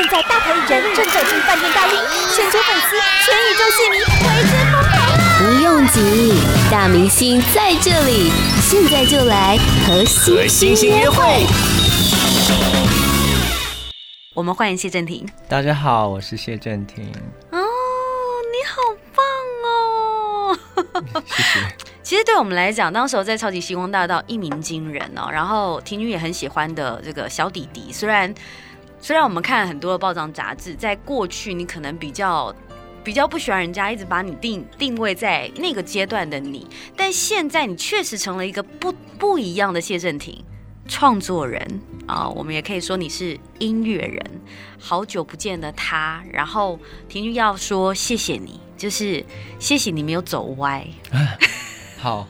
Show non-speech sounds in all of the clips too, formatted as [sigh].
现在大牌艺人正走进饭店大厅，全球粉丝、全宇宙戏迷为之疯狂。不用急，大明星在这里，现在就来和星星约会。我们欢迎谢振廷。大家好，我是谢振廷。哦，你好棒哦！谢谢。[laughs] 其实对我们来讲，当时候在超级星光大道一鸣惊人哦。然后婷女也很喜欢的这个小弟弟，虽然虽然我们看了很多的报章杂志，在过去你可能比较比较不喜欢人家一直把你定定位在那个阶段的你，但现在你确实成了一个不不一样的谢震廷。创作人啊，我们也可以说你是音乐人。好久不见的他，然后婷君要说谢谢你，就是谢谢你没有走歪，[laughs] 好，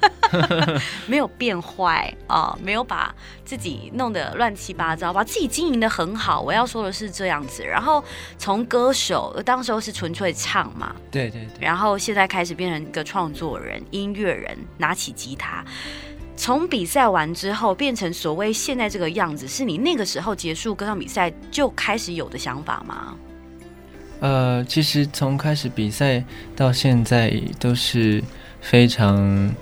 [laughs] 没有变坏啊，没有把自己弄得乱七八糟，把自己经营的很好。我要说的是这样子。然后从歌手，当时候是纯粹唱嘛，对对对，然后现在开始变成一个创作人、音乐人，拿起吉他。从比赛完之后变成所谓现在这个样子，是你那个时候结束歌唱比赛就开始有的想法吗？呃，其实从开始比赛到现在都是非常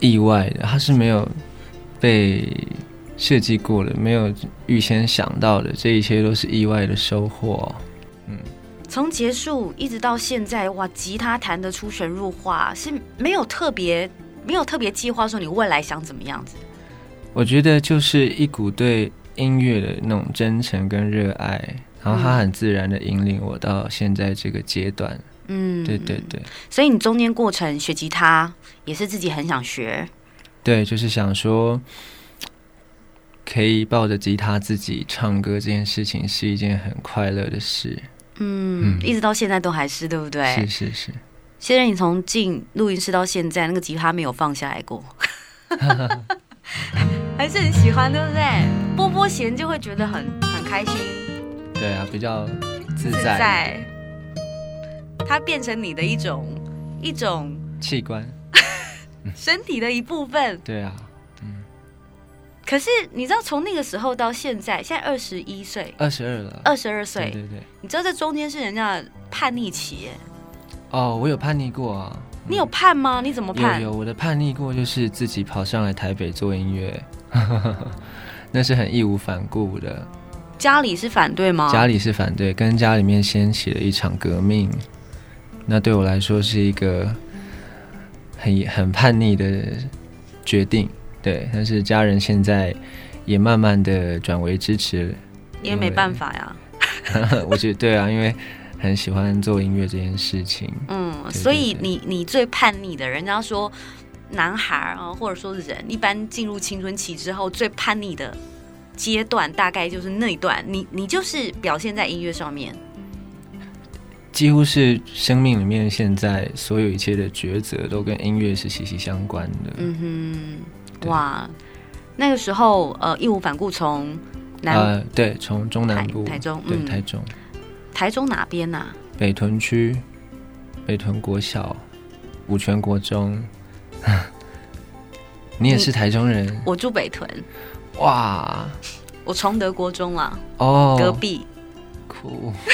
意外的，他是没有被设计过的，没有预先想到的，这一切都是意外的收获。嗯，从结束一直到现在，哇，吉他弹得出神入化，是没有特别。没有特别计划说你未来想怎么样子？我觉得就是一股对音乐的那种真诚跟热爱，然后它很自然的引领我到现在这个阶段。嗯，对对对。所以你中间过程学吉他也是自己很想学？对，就是想说可以抱着吉他自己唱歌这件事情是一件很快乐的事。嗯，嗯，一直到现在都还是，对不对？是是是。现在你从进录音室到现在，那个吉他没有放下来过，[laughs] 还是很喜欢，对不对？拨拨弦就会觉得很很开心。对啊，比较自在。自在。它变成你的一种一种器官，[laughs] 身体的一部分。对啊，嗯。可是你知道，从那个时候到现在，现在二十一岁，二十二了，二十二岁。对对对。你知道这中间是人家叛逆期耶。哦，我有叛逆过啊！你有叛吗？你怎么叛？有有，我的叛逆过就是自己跑上来台北做音乐，[laughs] 那是很义无反顾的。家里是反对吗？家里是反对，跟家里面掀起了一场革命。那对我来说是一个很很叛逆的决定，对。但是家人现在也慢慢的转为支持，也没办法呀。[laughs] 我觉得对啊，因为。很喜欢做音乐这件事情，嗯，对对对，所以你你最叛逆的人，人家说男孩啊，或者说人，一般进入青春期之后最叛逆的阶段，大概就是那一段。你你就是表现在音乐上面，几乎是生命里面现在所有一切的抉择都跟音乐是息息相关的。嗯哼，哇，那个时候呃义无反顾从南呃对，从中南部台，台中，对、嗯、台中。台中哪边呐、啊？北屯区，北屯国小，五泉国中。[laughs] 你也是台中人？我住北屯。哇！我崇德国中啊。哦。隔壁。酷。[laughs]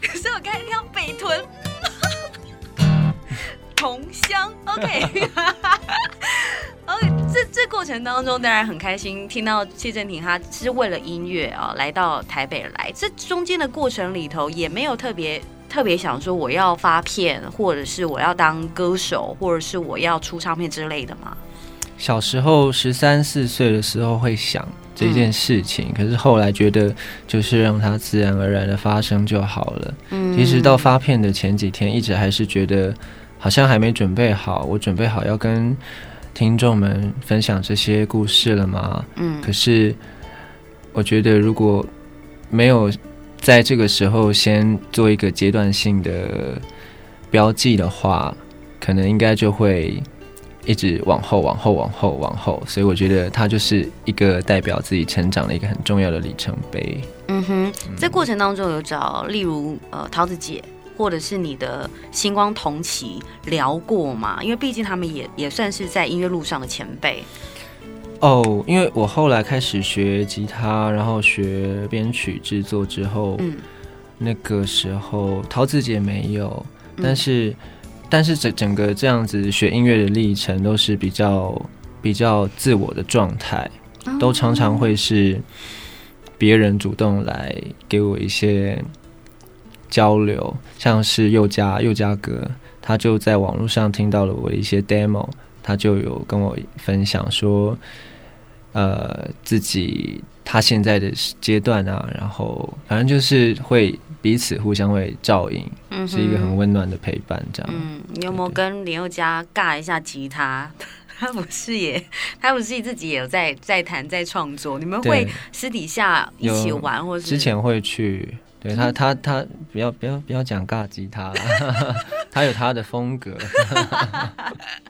可是我刚才听到北屯。[laughs] 同乡。OK。这这过程当中，当然很开心，听到谢振廷他是为了音乐啊来到台北来。这中间的过程里头，也没有特别特别想说我要发片，或者是我要当歌手，或者是我要出唱片之类的吗？小时候十三四岁的时候会想这件事情，嗯，可是后来觉得就是让它自然而然的发生就好了。嗯，其实到发片的前几天，一直还是觉得好像还没准备好，我准备好要跟。听众们分享这些故事了吗？嗯，可是我觉得如果没有在这个时候先做一个阶段性的标记的话，可能应该就会一直往后、往后、往后、往后。所以我觉得它就是一个代表自己成长的一个很重要的里程碑。嗯哼，在过程当中有找，例如呃桃子姐。或者是你的星光同期聊过吗？因为毕竟他们也也算是在音乐路上的前辈。哦，因为我后来开始学吉他，然后学编曲制作之后，嗯，那个时候桃子姐没有，但是、嗯、但是整整个这样子学音乐的历程都是比较比较自我的状态，都常常会是别人主动来给我一些交流，像是宥嘉宥嘉哥，他就在网络上听到了我一些 demo。他就有跟我分享说，呃，自己他现在的阶段啊，然后反正就是会彼此互相会照应，嗯、是一个很温暖的陪伴，这样。嗯，你有没有跟林宥嘉尬一下吉他？[laughs] 他不是也，他不是自己也有在在弹在创作？你们会私底下一起玩，或是之前会去？对他，他他不要不要不要讲尬吉他，[laughs] 他有他的风格。[laughs]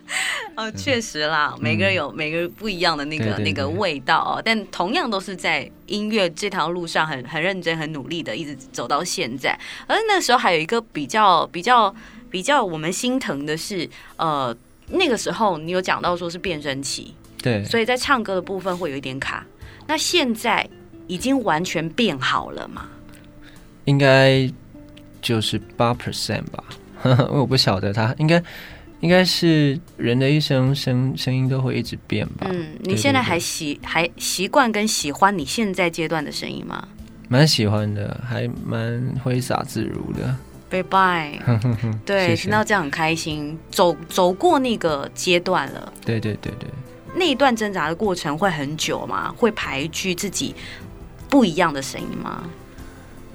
哦，确实啦，嗯、每个人有每个人不一样的那个那个味道哦。但同样都是在音乐这条路上很很认真、很努力的，一直走到现在。而那时候还有一个比较比较比较我们心疼的是，呃，那个时候你有讲到说是变声期，对，所以在唱歌的部分会有一点卡。那现在已经完全变好了吗？应该就是八 percent 吧，[laughs] 我不晓得他应该应该是人的一生声声音都会一直变吧。嗯，你现在还习还习惯跟喜欢你现在阶段的声音吗？蛮喜欢的，还蛮挥洒自如的。拜拜，[laughs] 对，听到这样很开心。走走过那个阶段了，对对对对。那一段挣扎的过程会很久吗？会排拒自己不一样的声音吗？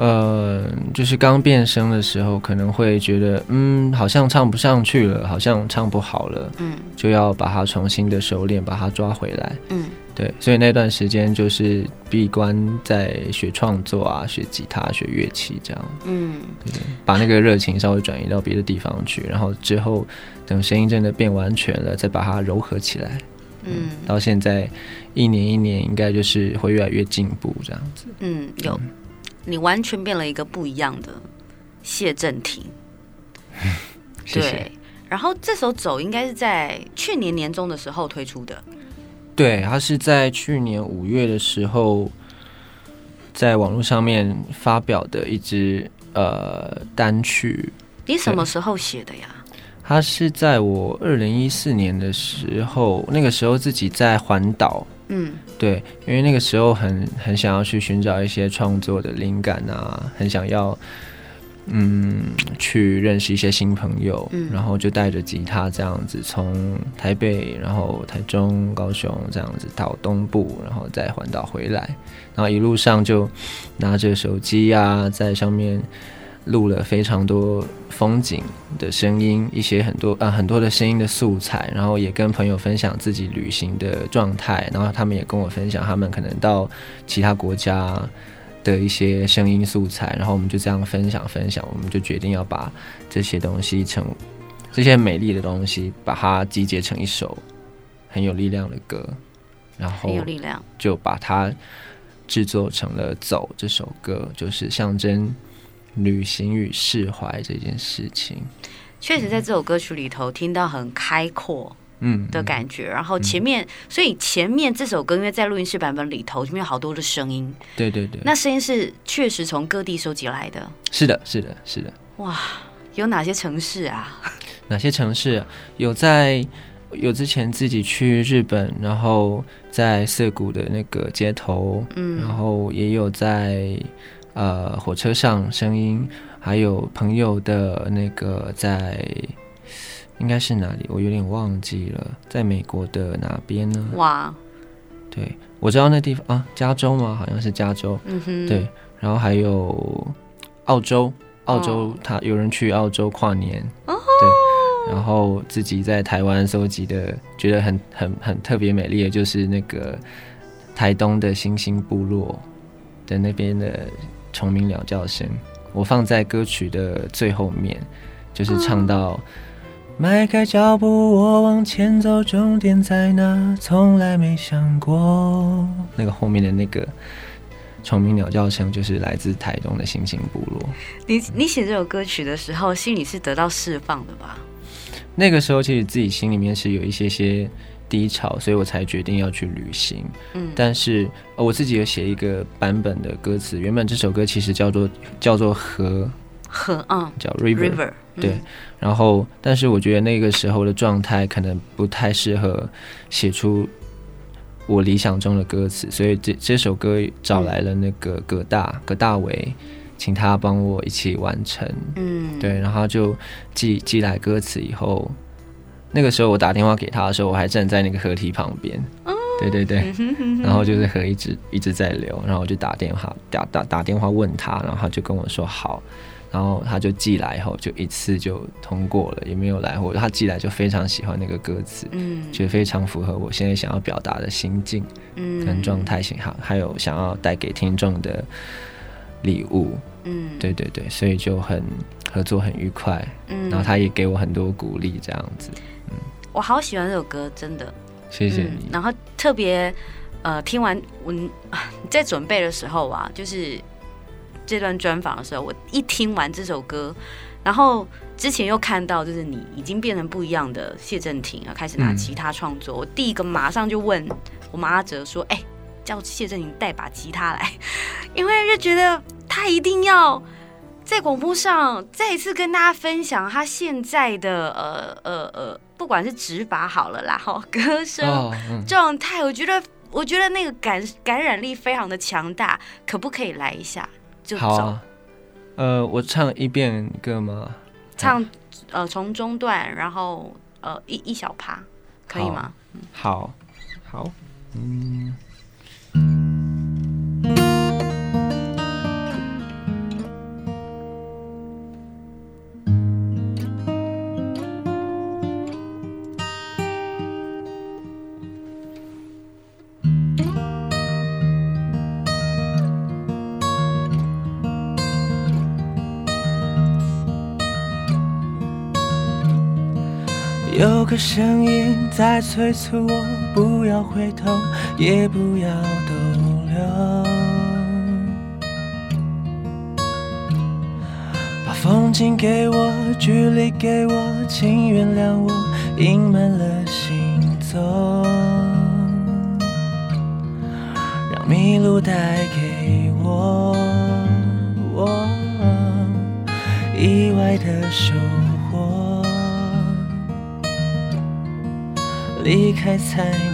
呃，就是刚变声的时候，可能会觉得，嗯，好像唱不上去了，好像唱不好了，嗯，就要把它重新的熟练，把它抓回来，嗯，对，所以那段时间就是闭关在学创作啊，学吉他，学乐器这样，嗯，对，把那个热情稍微转移到别的地方去，然后之后等声音真的变完全了，再把它柔和起来，嗯，嗯，到现在一年一年，应该就是会越来越进步这样子，嗯，有。你完全变了一个不一样的谢震廷，[laughs] 谢谢。对，然后这首走应该是在去年年中的时候推出的，对，他是在去年五月的时候在网络上面发表的一支呃单曲。你什么时候写的呀？他是在我二零一四年的时候，那个时候自己在环岛。嗯，对，因为那个时候很很想要去寻找一些创作的灵感啊，很想要嗯去认识一些新朋友，嗯，然后就带着吉他这样子从台北，然后台中、高雄这样子到东部，然后再环岛回来，然后一路上就拿着手机啊，在上面。录了非常多风景的声音，一些很多啊很多的声音的素材，然后也跟朋友分享自己旅行的状态，然后他们也跟我分享他们可能到其他国家的一些声音素材，然后我们就这样分享分享，我们就决定要把这些东西成这些美丽的东西，把它集结成一首很有力量的歌，然后很有力量，就把它制作成了《走》这首歌，就是象征。旅行与释怀这件事情，确实在这首歌曲里头听到很开阔，嗯的感觉。然后前面，所以前面这首歌因为在录音室版本里头，里面有好多的声音，对对对，那声音是确实从各地收集来的。是的，是的，是的。哇，有哪些城市啊？[laughs] 哪些城市？有在有之前自己去日本，然后在涩谷的那个街头，嗯，然后也有在。呃，火车上声音，还有朋友的那个在，应该是哪里？我有点忘记了，在美国的哪边呢？哇，对，我知道那地方啊，加州吗？好像是加州。嗯哼，对，然后还有澳洲，澳洲他有人去澳洲跨年，哦，对，然后自己在台湾搜集的，觉得很很很特别美丽的，就是那个台东的星星部落的那边的。虫鸣鸟叫声，我放在歌曲的最后面，就是唱到迈开脚步，我往前走，终点在哪？从来没想过。那个后面的那个虫鸣鸟叫声，就是来自台东的星星部落。你你写这首歌曲的时候，心里是得到释放的吧？那个时候，其实自己心里面是有一些些低潮，所以我才决定要去旅行。嗯，但是我自己有写一个版本的歌词，原本这首歌其实叫做叫做河河，嗯，叫 river, river，对。然后，但是我觉得那个时候的状态可能不太适合写出我理想中的歌词，所以这这首歌找来了那个葛大葛大为。请他帮我一起完成，嗯，对，然后就寄寄来歌词以后，那个时候我打电话给他的时候，我还站在那个河堤旁边，哦，对对对，[laughs] 然后就是河一直一直在流，然后我就打电话打打打电话问他，然后他就跟我说好，然后他就寄来以后就一次就通过了，也没有来货，他寄来就非常喜欢那个歌词，嗯，觉得非常符合我现在想要表达的心境，嗯，跟状态型哈，还有想要带给听众的礼物。嗯，对对对，所以就很合作很愉快，嗯，然后他也给我很多鼓励，这样子，嗯，我好喜欢这首歌，真的，谢谢你。嗯、然后特别，呃，听完我在准备的时候啊，就是这段专访的时候，我一听完这首歌，然后之前又看到就是你已经变成不一样的谢振廷啊，开始拿吉他创作，嗯、我第一个马上就问我们阿哲说，哎，叫谢振廷带把吉他来，[laughs] 因为就觉得。他一定要在广播上再一次跟大家分享他现在的呃呃呃，不管是指法好了啦，[laughs] 哈，歌声状态，我觉得我觉得那个感感染力非常的强大，可不可以来一下？就走。好啊。呃，我唱一遍歌吗？唱呃从中段，然后呃一一小趴，可以吗？好，好，嗯。个声音在催促我，不要回头，也不要逗留，把风景给我，距离给我，请原谅我，隐瞒了行踪，让迷路带给我，我意外的收获开采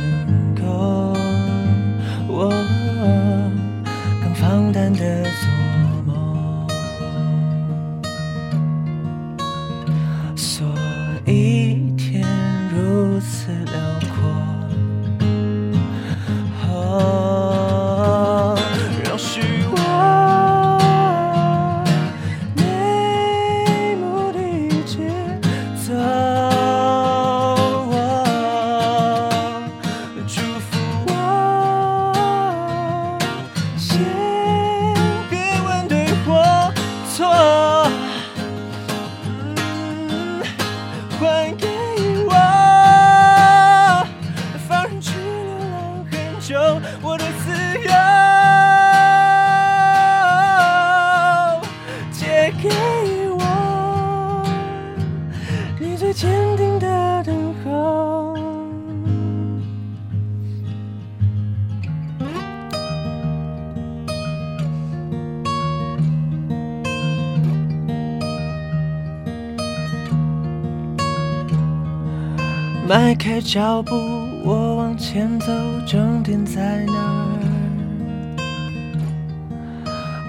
脚步，我往前走，终点在哪儿？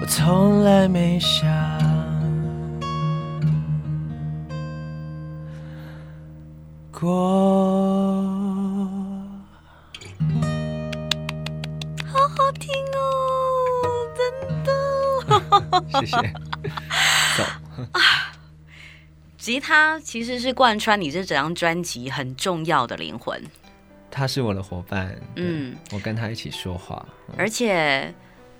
我从来没想过。好好听哦，真的。[laughs] 谢谢。走。[laughs] 吉他其实是贯穿你这整张专辑很重要的灵魂，他是我的伙伴，嗯，我跟他一起说话，嗯、而且，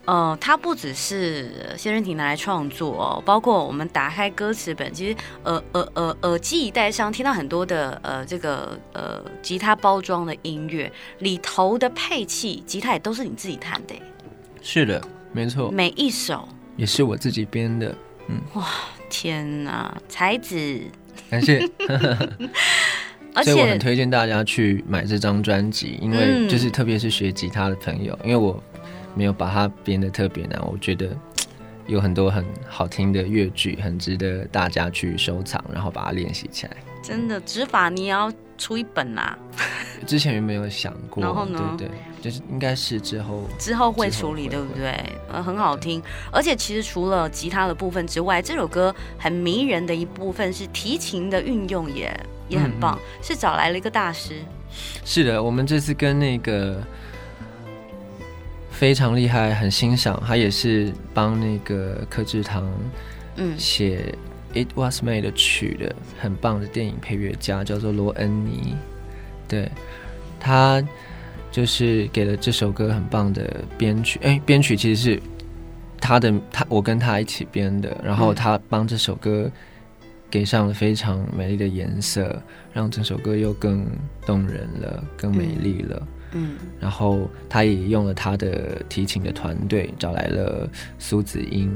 呃，他不只是谢震廷拿来创作哦，包括我们打开歌词本，其实耳耳耳耳机一戴上，听到很多的呃这个呃吉他包装的音乐里头的配器，吉他也都是你自己弹的，是的，没错，每一首。也是我自己编的，嗯，哇。天呐，才子，感谢。[laughs] 而且所以我很推荐大家去买这张专辑，因为就是特别是学吉他的朋友，因为我没有把它编的特别难，我觉得有很多很好听的乐句，很值得大家去收藏，然后把它练习起来。真的，指法你要出一本啦。[laughs] 之前有没有想过？然后呢？对对，就是应该是之后之后会处理，对不对？呃，很好听。而且其实除了吉他的部分之外，这首歌很迷人的一部分是提琴的运用也，也也很棒。是找来了一个大师。是的，我们这次跟那个非常厉害，很欣赏，他也是帮那个柯志堂嗯写。It Was Made 的曲的很棒的电影配乐家叫做罗恩尼，对，他就是给了这首歌很棒的编曲。哎，编曲其实是他的，他我跟他一起编的，然后他帮这首歌给上了非常美丽的颜色，让整首歌又更动人了，更美丽了。嗯，然后他也用了他的提琴的团队，找来了苏子英。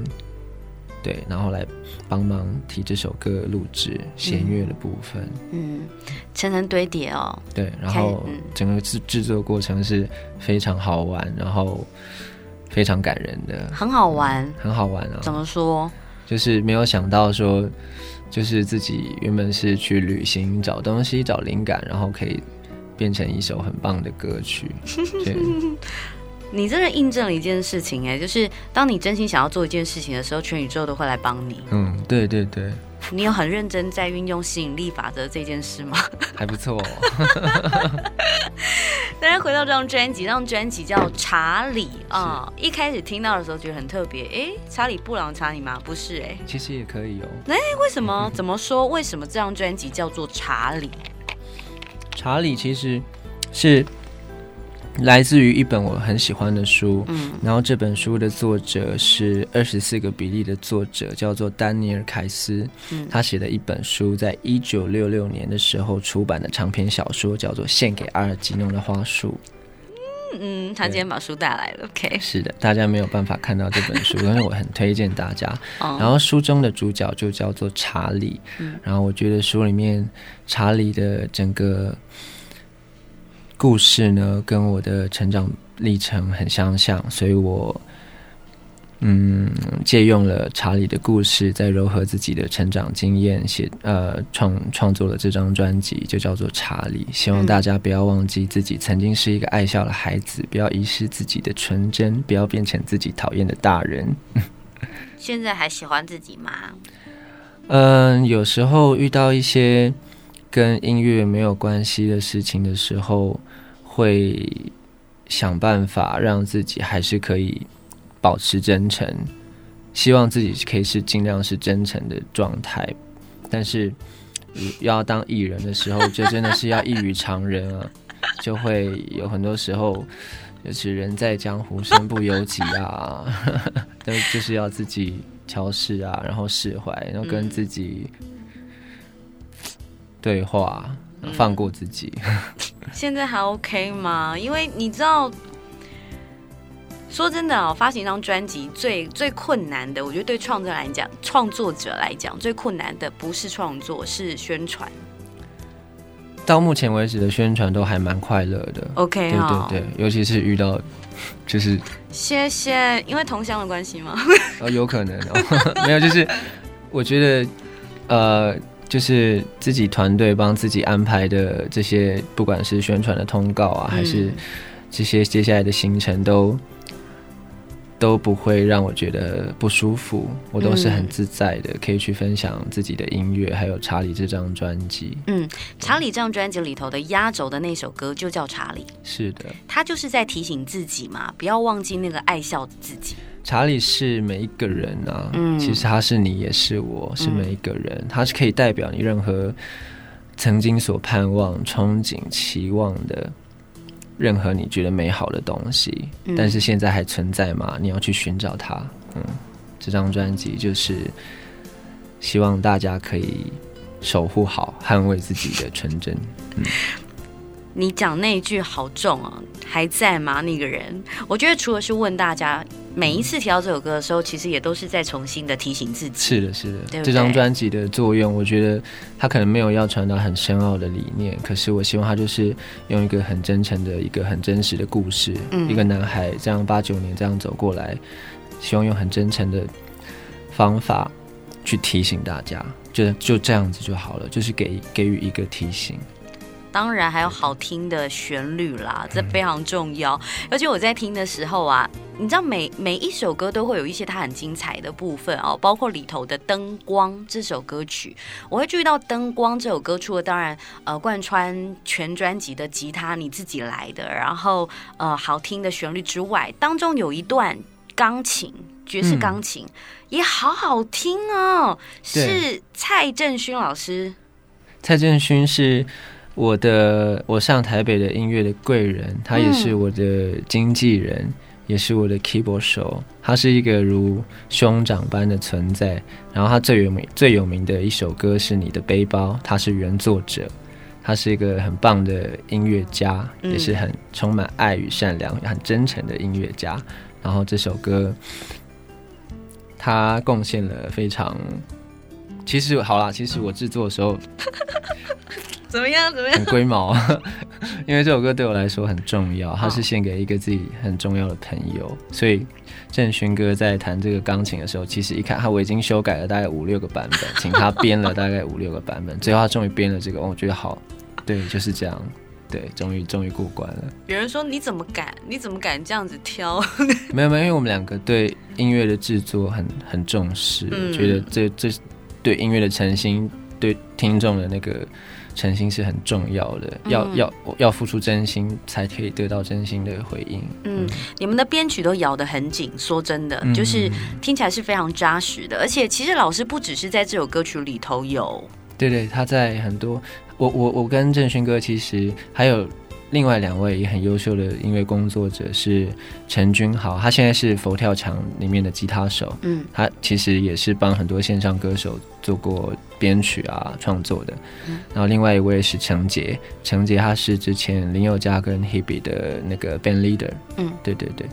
对，然后来帮忙替这首歌录制弦乐的部分，嗯，层层堆叠哦。对，然后整个制制作过程是非常好玩，然后非常感人的，很好玩，嗯、很好玩啊！怎么说？就是没有想到说，就是自己原本是去旅行找东西找灵感，然后可以变成一首很棒的歌曲。[laughs] 对。你真的印证了一件事情哎，就是当你真心想要做一件事情的时候，全宇宙都会来帮你。嗯，对对对。你有很认真在运用吸引力法则这件事吗？还不错哦。当然，回到这张专辑，这张专辑叫《查理》啊、嗯。一开始听到的时候觉得很特别，哎，查理布朗查理吗？不是哎。其实也可以哦。哎，为什么？怎么说？为什么这张专辑叫做《查理》？查理其实是。来自于一本我很喜欢的书，嗯，然后这本书的作者是二十四个比例的作者，叫做丹尼尔凯斯，嗯，他写的一本书，在一九六六年的时候出版的长篇小说，叫做《献给阿尔吉诺的花束》。嗯嗯，他今天把书带来了，OK。是的，大家没有办法看到这本书，[laughs] 但是我很推荐大家。然后书中的主角就叫做查理，嗯，然后我觉得书里面查理的整个。故事呢，跟我的成长历程很相像，所以我嗯借用了查理的故事，再糅合自己的成长经验，写呃创创作了这张专辑，就叫做《查理》。希望大家不要忘记自己曾经是一个爱笑的孩子，不要遗失自己的纯真，不要变成自己讨厌的大人。[laughs] 现在还喜欢自己吗？嗯、呃，有时候遇到一些跟音乐没有关系的事情的时候。会想办法让自己还是可以保持真诚，希望自己可以是尽量是真诚的状态。但是要当艺人的时候，就真的是要异于常人啊，[laughs] 就会有很多时候就是人在江湖身不由己啊，[laughs] 都就是要自己调试啊，然后释怀，然后跟自己对话。放过自己，[laughs] 现在还 OK 吗？因为你知道，说真的哦，发行一张专辑最最困难的，我觉得对创作来讲，创作者来讲最困难的不是创作，是宣传。到目前为止的宣传都还蛮快乐的，OK，对对对，尤其是遇到 [laughs] 就是谢谢，因为同乡的关系吗？哦，有可能哦，[laughs] 没有，就是我觉得呃。就是自己团队帮自己安排的这些，不管是宣传的通告啊，还是这些接下来的行程都，都都不会让我觉得不舒服。我都是很自在的，可以去分享自己的音乐，还有查理这张专辑。嗯，查理这张专辑里头的压轴的那首歌就叫查理。是的，他就是在提醒自己嘛，不要忘记那个爱笑的自己。查理是每一个人啊，嗯，其实他是你，也是我，是每一个人，他是可以代表你任何曾经所盼望、憧憬、期望的任何你觉得美好的东西，但是现在还存在吗？你要去寻找它。嗯，这张专辑就是希望大家可以守护好、捍卫自己的纯真。嗯。[laughs] 你讲那一句好重啊，还在吗？那个人，我觉得除了是问大家每一次提到这首歌的时候，其实也都是在重新的提醒自己。是的，是的，对对，这张专辑的作用，我觉得他可能没有要传达很深奥的理念，可是我希望他就是用一个很真诚的一个很真实的故事，嗯、一个男孩这样八九年这样走过来，希望用很真诚的方法去提醒大家，就就这样子就好了，就是给给予一个提醒。当然还有好听的旋律啦，这非常重要。而且我在听的时候啊，你知道每每一首歌都会有一些它很精彩的部分哦，包括里头的灯光这首歌曲，我会注意到灯光这首歌除了当然呃贯穿全专辑的吉他你自己来的，然后呃好听的旋律之外，当中有一段钢琴爵士钢琴、嗯、也好好听哦，是蔡振勋老师。蔡振勋是。我的我上台北的音乐的贵人，他也是我的经纪人，嗯、也是我的 keyboard 手。他是一个如兄长般的存在。然后他最有名最有名的一首歌是《你的背包》，他是原作者。他是一个很棒的音乐家，嗯、也是很充满爱与善良、很真诚的音乐家。然后这首歌，他贡献了非常。其实好啦，其实我制作的时候。怎么样？怎么样？很龟毛，[laughs] 因为这首歌对我来说很重要，它是献给一个自己很重要的朋友。所以郑勋哥在弹这个钢琴的时候，其实一看他，我已经修改了大概五六个版本，请他编了大概五六个版本，[laughs] 最后他终于编了这个，我觉得好，对，就是这样，对，终于终于过关了。有人说你怎么敢？你怎么敢这样子挑？[laughs] 没有没有，因为我们两个对音乐的制作很很重视，嗯、觉得这这对音乐的诚心，对听众的那个。诚心是很重要的，要要要付出真心，才可以得到真心的回应。嗯，嗯，你们的编曲都咬得很紧，说真的，嗯、就是听起来是非常扎实的。而且，其实老师不只是在这首歌曲里头有，对对，他在很多，我我我跟郑勋哥其实还有。另外两位也很优秀的音乐工作者是陈君豪，他现在是佛跳墙里面的吉他手，嗯，他其实也是帮很多线上歌手做过编曲啊创作的。嗯、然后另外一位是程杰，程杰他是之前林宥嘉跟 Hebe 的那个 band leader，嗯，对对对，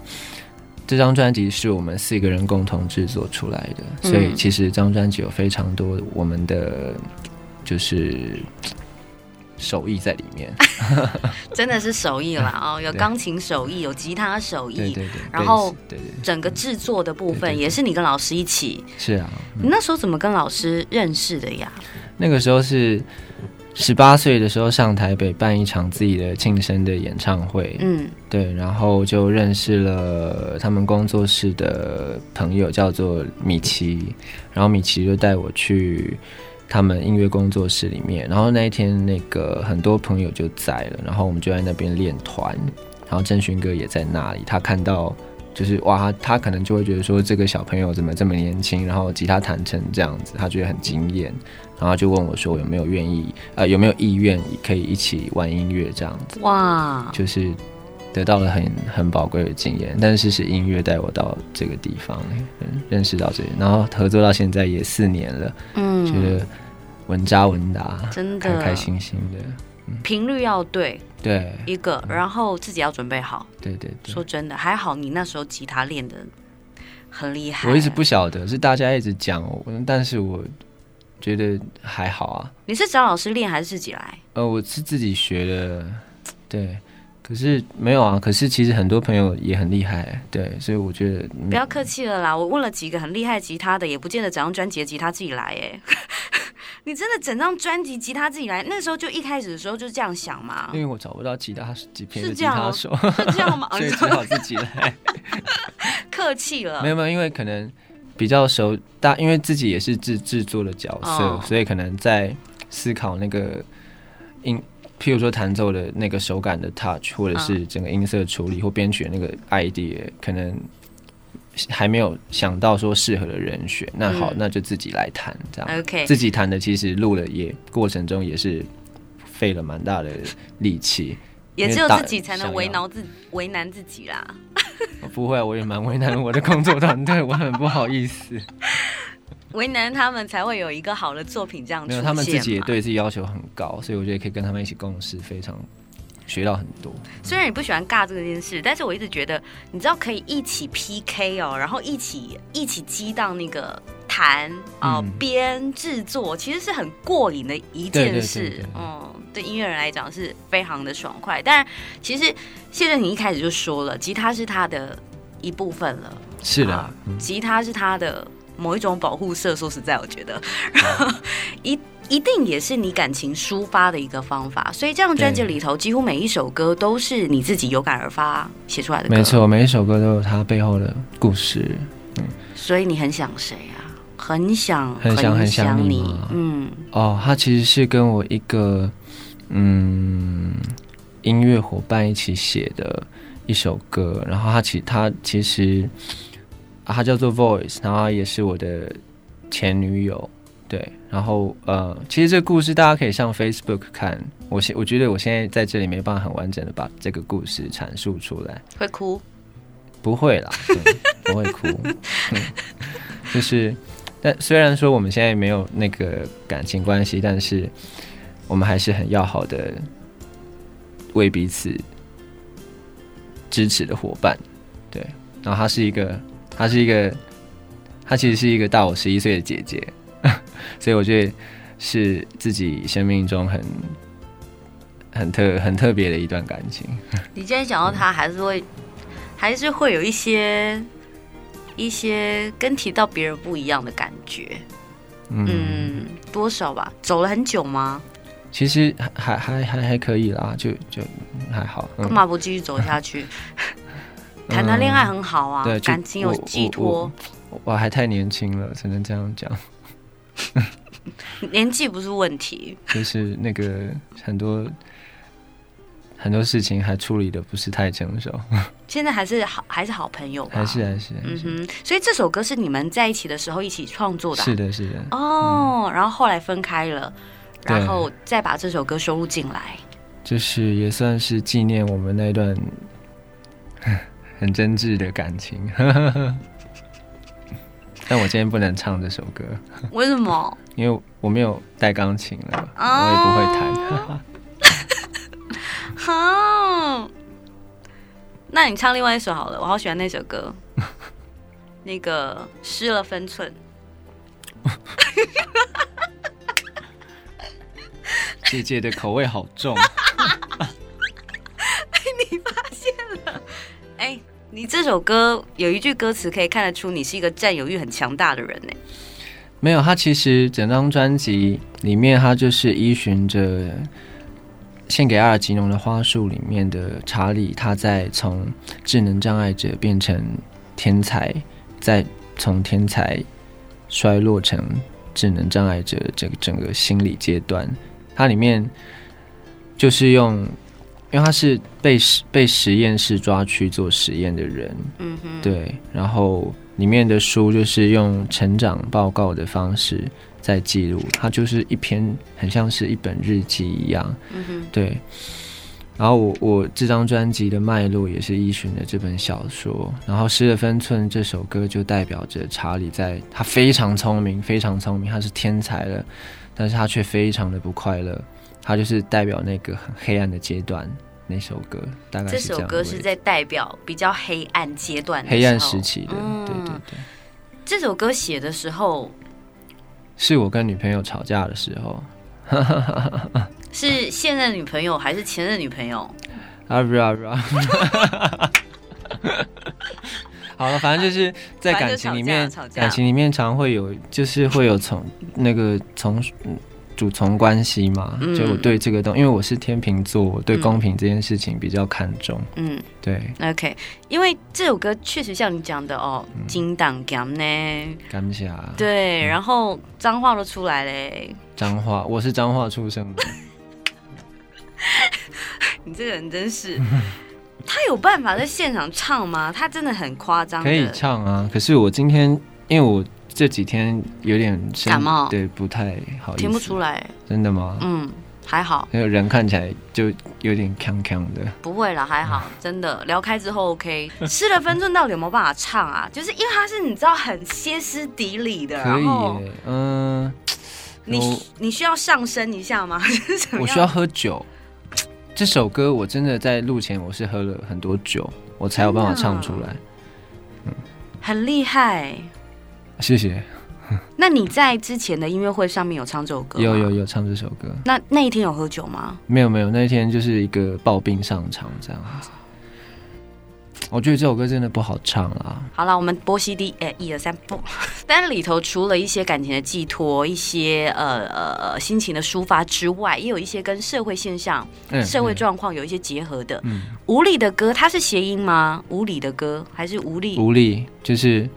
这张专辑是我们四个人共同制作出来的，嗯、所以其实这张专辑有非常多我们的就是。手艺在里面，[laughs] 真的是手艺啦哦，有钢琴手艺，有吉他手艺，对对对，然后整个制作的部分也是你跟老师一起。是啊，你那时候怎么跟老师认识的呀？那个时候是十八岁的时候上台北办一场自己的庆生的演唱会，嗯，对，然后就认识了他们工作室的朋友，叫做米奇，然后米奇就带我去。他们音乐工作室里面，然后那一天那个很多朋友就在了，然后我们就在那边练团，然后郑勋哥也在那里，他看到就是哇，他可能就会觉得说这个小朋友怎么这么年轻，然后吉他弹成这样子，他觉得很惊艳，然后就问我说有没有愿意呃有没有意愿可以一起玩音乐这样子，哇，就是。得到了很很宝贵的经验，但是是音乐带我到这个地方，认识到这里，然后合作到现在也四年了，嗯，觉得稳扎稳打，真的。开开心心的，频率要对，对。一个，然后自己要准备好，对对对，说真的还好，你那时候吉他练的很厉害，我一直不晓得，是大家一直讲我，但是我觉得还好啊。你是找老师练还是自己来？呃，我是自己学的，对。可是没有啊，可是其实很多朋友也很厉害，对，所以我觉得不要客气了啦。我问了几个很厉害吉他的，也不见得整张专辑的吉他自己来哎。[laughs] 你真的整张专辑吉他自己来？那时候就一开始的时候就这样想嘛？因为我找不到吉他几片的吉他手，是这样吗？[laughs] 所以只好自己来。[laughs] 客气了，没有没有，因为可能比较熟大，因为自己也是制制作的角色，哦、所以可能在思考那个音。譬如说弹奏的那个手感的 touch，或者是整个音色处理或编曲的那个 idea，可能还没有想到说适合的人选。那好，那就自己来弹，这样。OK，自己弹的其实录了也过程中也是费了蛮大的力气，也只有自己才能为难自为难自己啦。[laughs] 不会，我也蛮为难我的工作团队，我很不好意思。[laughs] 为难他们才会有一个好的作品这样子。没有，他们自己也对自己要求很高，所以我觉得可以跟他们一起共事，非常学到很多。虽然你不喜欢尬这件事，但是我一直觉得，你知道可以一起 PK 哦，然后一起一起激荡那个弹啊编制作，其实是很过瘾的一件事。对对对对嗯，对音乐人来讲是非常的爽快。但其实谢震廷一开始就说了，吉他是他的一部分了。是的，嗯、吉他是他的某一种保护色。说实在，我觉得，然后 [laughs] 一。一定也是你感情抒发的一个方法，所以这张专辑里头几乎每一首歌都是你自己有感而发写出来的歌。没错，每一首歌都有它背后的故事。嗯，所以你很想谁啊？很想，很想，很想你。嗯，哦，他其实是跟我一个嗯音乐伙伴一起写的一首歌，然后他其他其实他叫做 Voice，然后他也是我的前女友。对，然后呃，其实这个故事大家可以上 Facebook 看。我现我觉得我现在在这里没办法很完整的把这个故事阐述出来。会哭？不会啦，[laughs] 不会哭。嗯，就是，但虽然说我们现在没有那个感情关系，但是我们还是很要好的，为彼此支持的伙伴。对，然后她是一个，她是一个，她其实是一个大我十一岁的姐姐。[laughs] 所以我觉得是自己生命中很很特很特别的一段感情。[laughs] 你今天讲到她，还是会、嗯、还是会有一些一些跟提到别人不一样的感觉。嗯，嗯，多少吧？走了很久吗？其实还还还还可以啦，就就还好。干嘛不继续走下去？谈谈恋爱很好啊，对，感情有寄托。我，还太年轻了，只能这样讲。年纪不是问题，就是那个很多很多事情还处理的不是太成熟。现在还是好，还是好朋友吧？还是还是，还是嗯哼。所以这首歌是你们在一起的时候一起创作的啊？是的，是的。哦，嗯，然后后来分开了，然后再把这首歌收录进来，就是也算是纪念我们那段很真挚的感情。[laughs] 但我今天不能唱这首歌，为什么？[laughs] 因为我没有带钢琴了，我也不会弹。[laughs] 好，那你唱另外一首好了，我好喜欢那首歌，那个失了分寸。姐姐的口味好重，你这首歌有一句歌词可以看得出你是一个占有欲很强大的人呢？没有，他其实整张专辑里面，他就是依循着献给阿尔吉农的花束里面的查理，他在从智能障碍者变成天才，再从天才衰落成智能障碍者这个整个心理阶段，它里面就是用。因为他是被实被实验室抓去做实验的人，嗯哼，对，然后里面的书就是用成长报告的方式在记录，它就是一篇很像是一本日记一样，嗯哼，对。然后我我这张专辑的脉络也是依循的这本小说，然后《失了分寸》这首歌就代表着查理在他非常聪明，非常聪明，他是天才了，但是他却非常的不快乐。它就是代表那个很 [laughs] 黑暗的阶段，那首歌大概是这样。这首歌是在代表比较黑暗阶段、黑暗时期的。嗯、对对对。这首歌写的时候，是我跟女朋友吵架的时候。[laughs] [laughs] 是现任女朋友还是前任女朋友？啊不啊不啊！好了，反正就是在感情里面，感情里面常会有，就是会有从那个从。主从关系嘛，就我对这个东，因为我是天秤座，我对公平这件事情比较看重。嗯，对。OK，因为这首歌确实像你讲的哦，金档感呢，感谢。对，然后脏话都出来嘞。脏话，我是脏话出生的。[laughs] 你这个人真是，他有办法在现场唱吗？他真的很夸张。可以唱啊，可是我今天因为我。这几天有点感冒，对，不太好意思。听不出来，真的吗？嗯，还好。那个人看起来就有点呛呛的。不会啦，还好，真的。聊开之后，OK。吃了分寸到底有没有办法唱啊？就是因为他是你知道很歇斯底里的，可以耶，嗯。你你需要上升一下吗？[laughs] 我需要喝酒。这首歌我真的在录前我是喝了很多酒，我才有办法唱出来。嗯，很厉害，谢谢。那你在之前的音乐会上面有唱这首歌？有有有唱这首歌。那那一天有喝酒吗？没有没有，那一天就是一个抱病上场这样子。我觉得这首歌真的不好唱啊。好了，我们波西 D，，哎，一二三，不。[laughs] 但里头除了一些感情的寄托，一些呃呃心情的抒发之外，也有一些跟社会现象、嗯、社会状况有一些结合的。嗯，无力的歌，它是谐音吗？无理的歌还是无力？无力就是。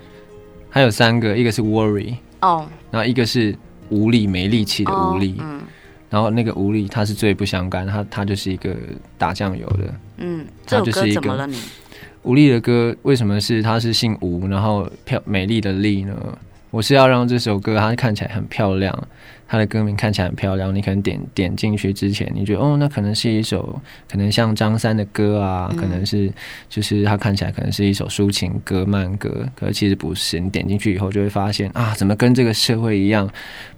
还有三个，一个是 worry 哦，然后一个是无力、没力气的无力，嗯，然后那个无力它是最不相干，它它就是一个打酱油的，嗯，这首歌怎么了你？无力的歌为什么是它是姓吴，然后漂美丽的丽呢？我是要让这首歌它看起来很漂亮。它的歌名看起来很漂亮，你可能点点进去之前，你觉得哦，那可能是一首可能像张三的歌啊，嗯、可能是就是它看起来可能是一首抒情歌、慢歌，可是其实不是。你点进去以后就会发现啊，怎么跟这个社会一样，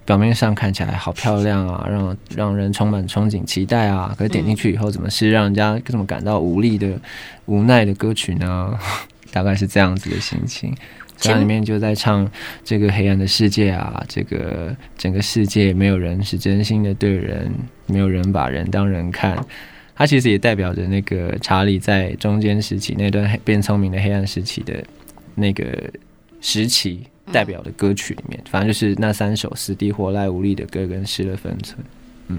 表面上看起来好漂亮啊，让 [laughs] 让人充满憧憬、期待啊，可是点进去以后，怎么是让人家怎么感到无力的、无奈的歌曲呢？[laughs] 大概是这样子的心情。家里面就在唱这个黑暗的世界啊，这个整个世界没有人是真心的对人，没有人把人当人看。它其实也代表着那个查理在中间时期那段变聪明的黑暗时期的那个时期代表的歌曲里面，反正就是那三首死地活赖无力的歌跟失了分寸。嗯，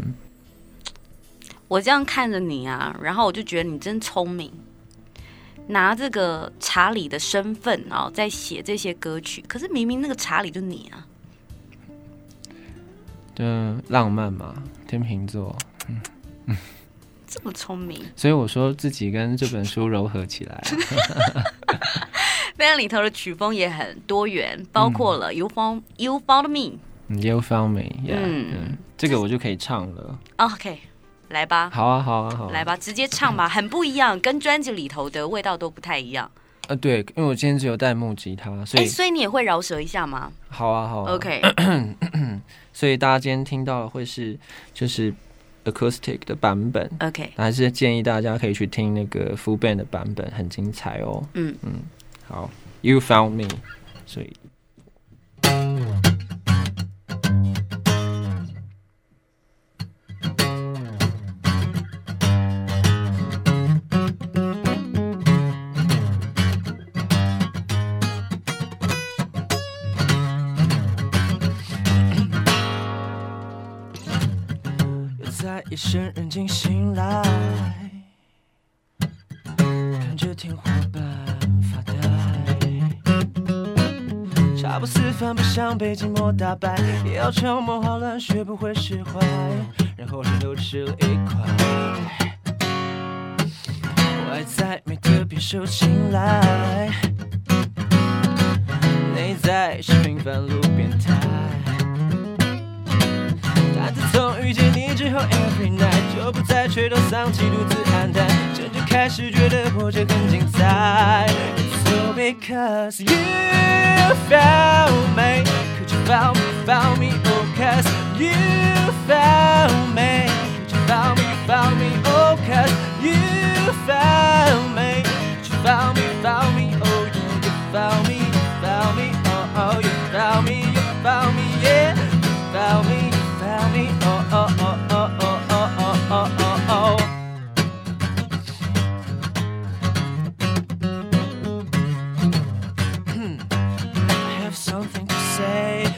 我这样看着你啊，然后我就觉得你真聪明。拿这个查理的身份啊，在写这些歌曲，可是明明那个查理就你啊，嗯，浪漫嘛，天秤座，嗯嗯，这么聪明，[laughs] 所以我说自己跟这本书糅合起来，啊，那里头的曲风也很多元，包括了 You Found You Found Me，You Found Me，yeah, 嗯，嗯，这个我就可以唱了，OK。来吧，好啊，好啊，好啊，来吧，直接唱吧，[laughs] 很不一样，跟专辑里头的味道都不太一样。呃，对，因为我今天只有带木吉他，所以、欸、所以你也会饶舌一下吗？好啊，好啊，OK。[clears throat] 所以大家今天听到的会是就是 acoustic 的版本，OK。还是建议大家可以去听那个 full band 的版本，很精彩哦。嗯嗯，好，You found me，所以。夜深人静醒来，看着天花板发呆，茶不思饭不想被寂寞打败，也要强颜欢笑，学不会释怀，然后人都吃了一块，外在没特别受青睐，内在是平凡路边摊。自从遇见你之后，Every night 就不再垂头丧气、独自黯淡，甚至开始觉得活着更精彩。So because you found me, could you found me, found me, oh, cause you found me, could you found me, found me, oh, cause you found me, could you found me, found me, oh, you found me, found me, oh, oh, you found me, you found me, yeah, money. I have something to say.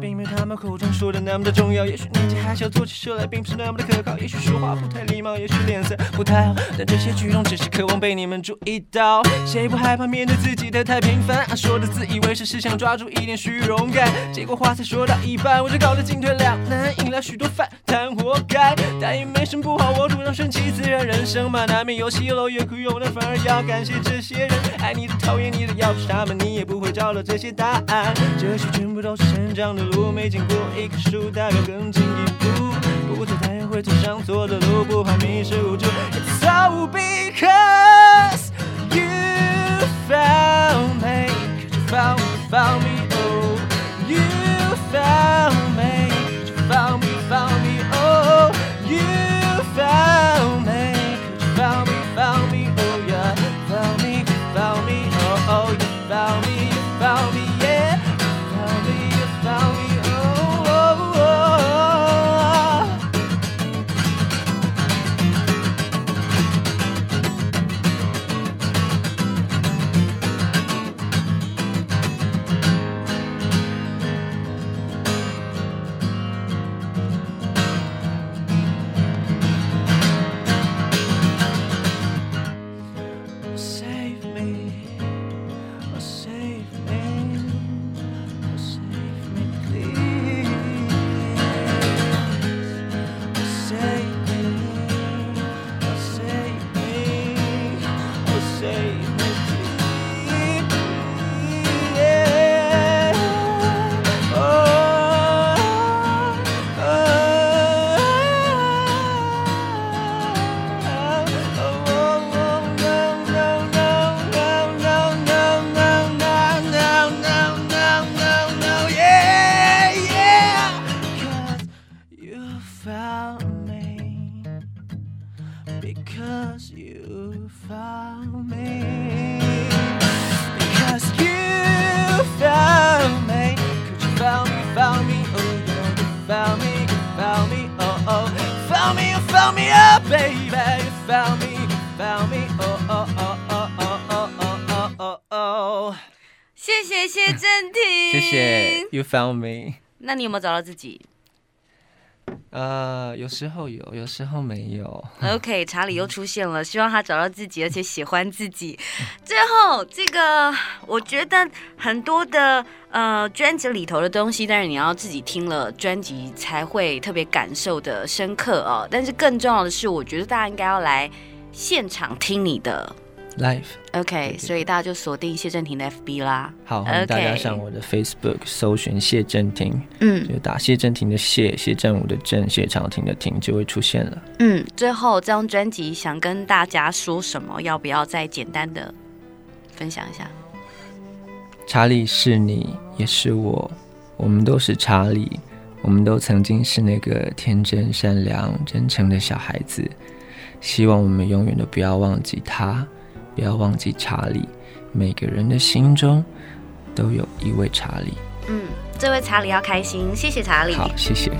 并没他们口中说的那么的重要，也许年纪还小，做起事来并不是那么的可靠，也许说话不太礼貌，也许脸色不太好，但这些举动只是渴望被你们注意到。谁不害怕面对自己的太平凡？啊，说的自以为是，是想抓住一点虚荣感，结果话才说到一半，我就搞得进退两难，引来许多反弹，活该。但也没什么不好，我主张顺其自然，人生嘛难免有喜怒，有苦有难，反而要感谢这些人，爱你的讨厌你的，要是他们，你也不会找到这些答案。这些全部都是成长的路，没经过一棵树，代表更进一步。不走太远，会走上错的路，不怕迷失无助。It's all because you found me you found me, found me, found me。那你有没有找到自己？呃，有时候有，有时候没有。OK，[laughs] 查理又出现了，希望他找到自己，而且喜欢自己。最后，这个我觉得很多的呃专辑里头的东西，但是你要自己听了专辑才会特别感受的深刻哦。但是更重要的是，我觉得大家应该要来现场听你的。Life，OK，所以大家就锁定谢振廷的 FB 啦。好，欢迎大家上我的 Facebook 搜寻谢振廷，嗯，就打谢振廷的谢，谢振武的正，谢长廷的廷就会出现了。嗯，最后这张专辑想跟大家说什么？要不要再简单的分享一下？查理是你，也是我，我们都是查理，我们都曾经是那个天真、善良、真诚的小孩子。希望我们永远都不要忘记他。不要忘记查理，每个人的心中都有一位查理。嗯，这位查理要开心，谢谢查理。好，谢谢。